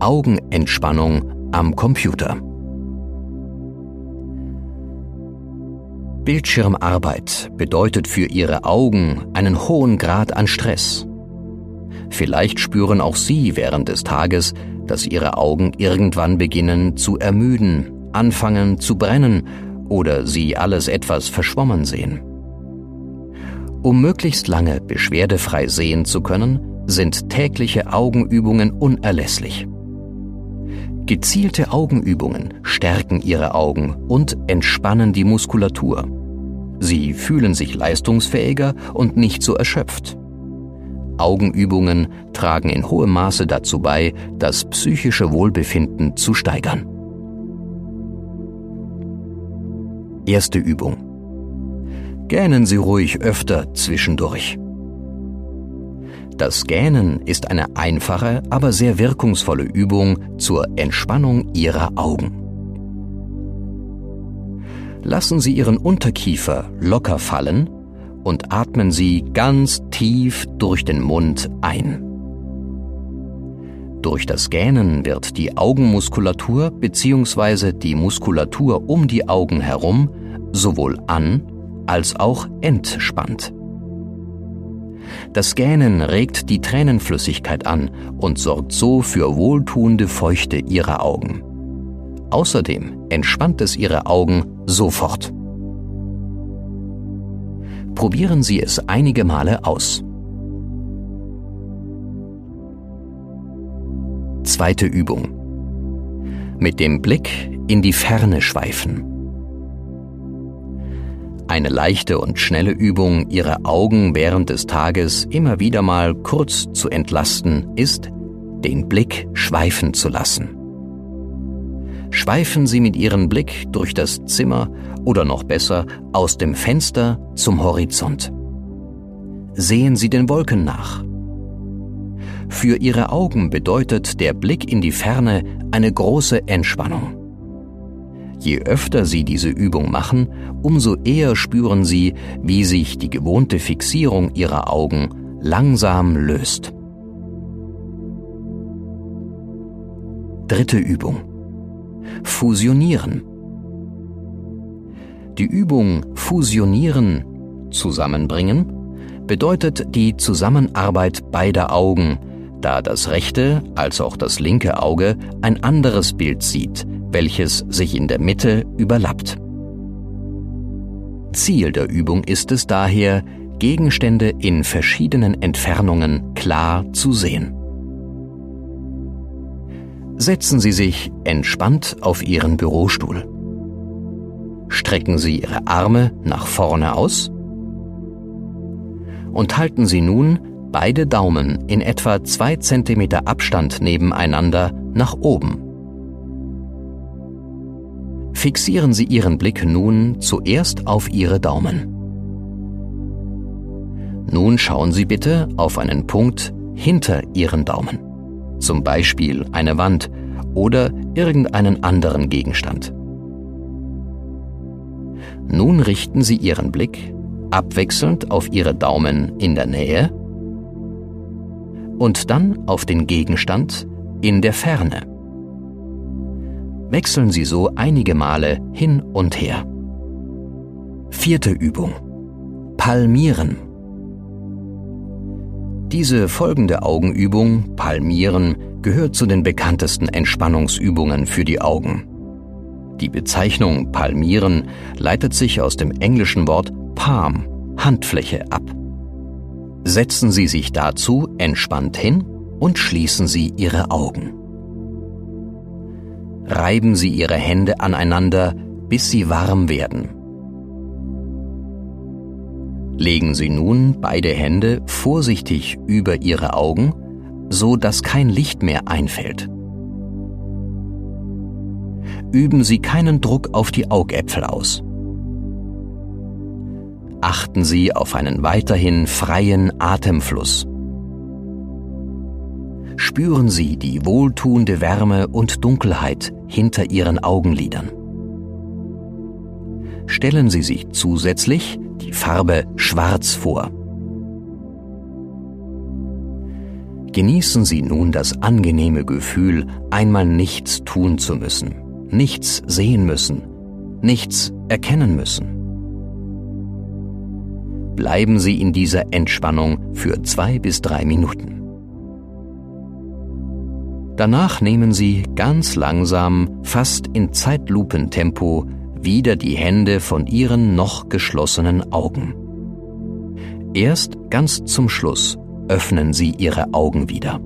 Augenentspannung am Computer. Bildschirmarbeit bedeutet für Ihre Augen einen hohen Grad an Stress. Vielleicht spüren auch Sie während des Tages, dass Ihre Augen irgendwann beginnen zu ermüden, anfangen zu brennen oder Sie alles etwas verschwommen sehen. Um möglichst lange beschwerdefrei sehen zu können, sind tägliche Augenübungen unerlässlich. Gezielte Augenübungen stärken Ihre Augen und entspannen die Muskulatur. Sie fühlen sich leistungsfähiger und nicht so erschöpft. Augenübungen tragen in hohem Maße dazu bei, das psychische Wohlbefinden zu steigern. Erste Übung. Gähnen Sie ruhig öfter zwischendurch. Das Gähnen ist eine einfache, aber sehr wirkungsvolle Übung zur Entspannung Ihrer Augen. Lassen Sie Ihren Unterkiefer locker fallen und atmen Sie ganz tief durch den Mund ein. Durch das Gähnen wird die Augenmuskulatur bzw. die Muskulatur um die Augen herum sowohl an als auch entspannt. Das Gähnen regt die Tränenflüssigkeit an und sorgt so für wohltuende Feuchte Ihrer Augen. Außerdem entspannt es Ihre Augen sofort. Probieren Sie es einige Male aus. Zweite Übung. Mit dem Blick in die Ferne schweifen. Eine leichte und schnelle Übung, Ihre Augen während des Tages immer wieder mal kurz zu entlasten, ist, den Blick schweifen zu lassen. Schweifen Sie mit Ihrem Blick durch das Zimmer oder noch besser aus dem Fenster zum Horizont. Sehen Sie den Wolken nach. Für Ihre Augen bedeutet der Blick in die Ferne eine große Entspannung. Je öfter Sie diese Übung machen, umso eher spüren Sie, wie sich die gewohnte Fixierung Ihrer Augen langsam löst. Dritte Übung. Fusionieren. Die Übung Fusionieren, zusammenbringen, bedeutet die Zusammenarbeit beider Augen, da das rechte als auch das linke Auge ein anderes Bild sieht, welches sich in der Mitte überlappt. Ziel der Übung ist es daher, Gegenstände in verschiedenen Entfernungen klar zu sehen. Setzen Sie sich entspannt auf Ihren Bürostuhl. Strecken Sie Ihre Arme nach vorne aus und halten Sie nun beide Daumen in etwa zwei Zentimeter Abstand nebeneinander nach oben. Fixieren Sie Ihren Blick nun zuerst auf Ihre Daumen. Nun schauen Sie bitte auf einen Punkt hinter Ihren Daumen, zum Beispiel eine Wand oder irgendeinen anderen Gegenstand. Nun richten Sie Ihren Blick abwechselnd auf Ihre Daumen in der Nähe und dann auf den Gegenstand in der Ferne wechseln Sie so einige Male hin und her. Vierte Übung. Palmieren. Diese folgende Augenübung, Palmieren, gehört zu den bekanntesten Entspannungsübungen für die Augen. Die Bezeichnung Palmieren leitet sich aus dem englischen Wort Palm, Handfläche, ab. Setzen Sie sich dazu entspannt hin und schließen Sie Ihre Augen reiben Sie Ihre Hände aneinander, bis sie warm werden. Legen Sie nun beide Hände vorsichtig über Ihre Augen, so dass kein Licht mehr einfällt. Üben Sie keinen Druck auf die Augäpfel aus. Achten Sie auf einen weiterhin freien Atemfluss spüren Sie die wohltuende Wärme und Dunkelheit hinter Ihren Augenlidern. Stellen Sie sich zusätzlich die Farbe Schwarz vor. Genießen Sie nun das angenehme Gefühl, einmal nichts tun zu müssen, nichts sehen müssen, nichts erkennen müssen. Bleiben Sie in dieser Entspannung für zwei bis drei Minuten. Danach nehmen Sie ganz langsam, fast in Zeitlupentempo, wieder die Hände von Ihren noch geschlossenen Augen. Erst ganz zum Schluss öffnen Sie Ihre Augen wieder.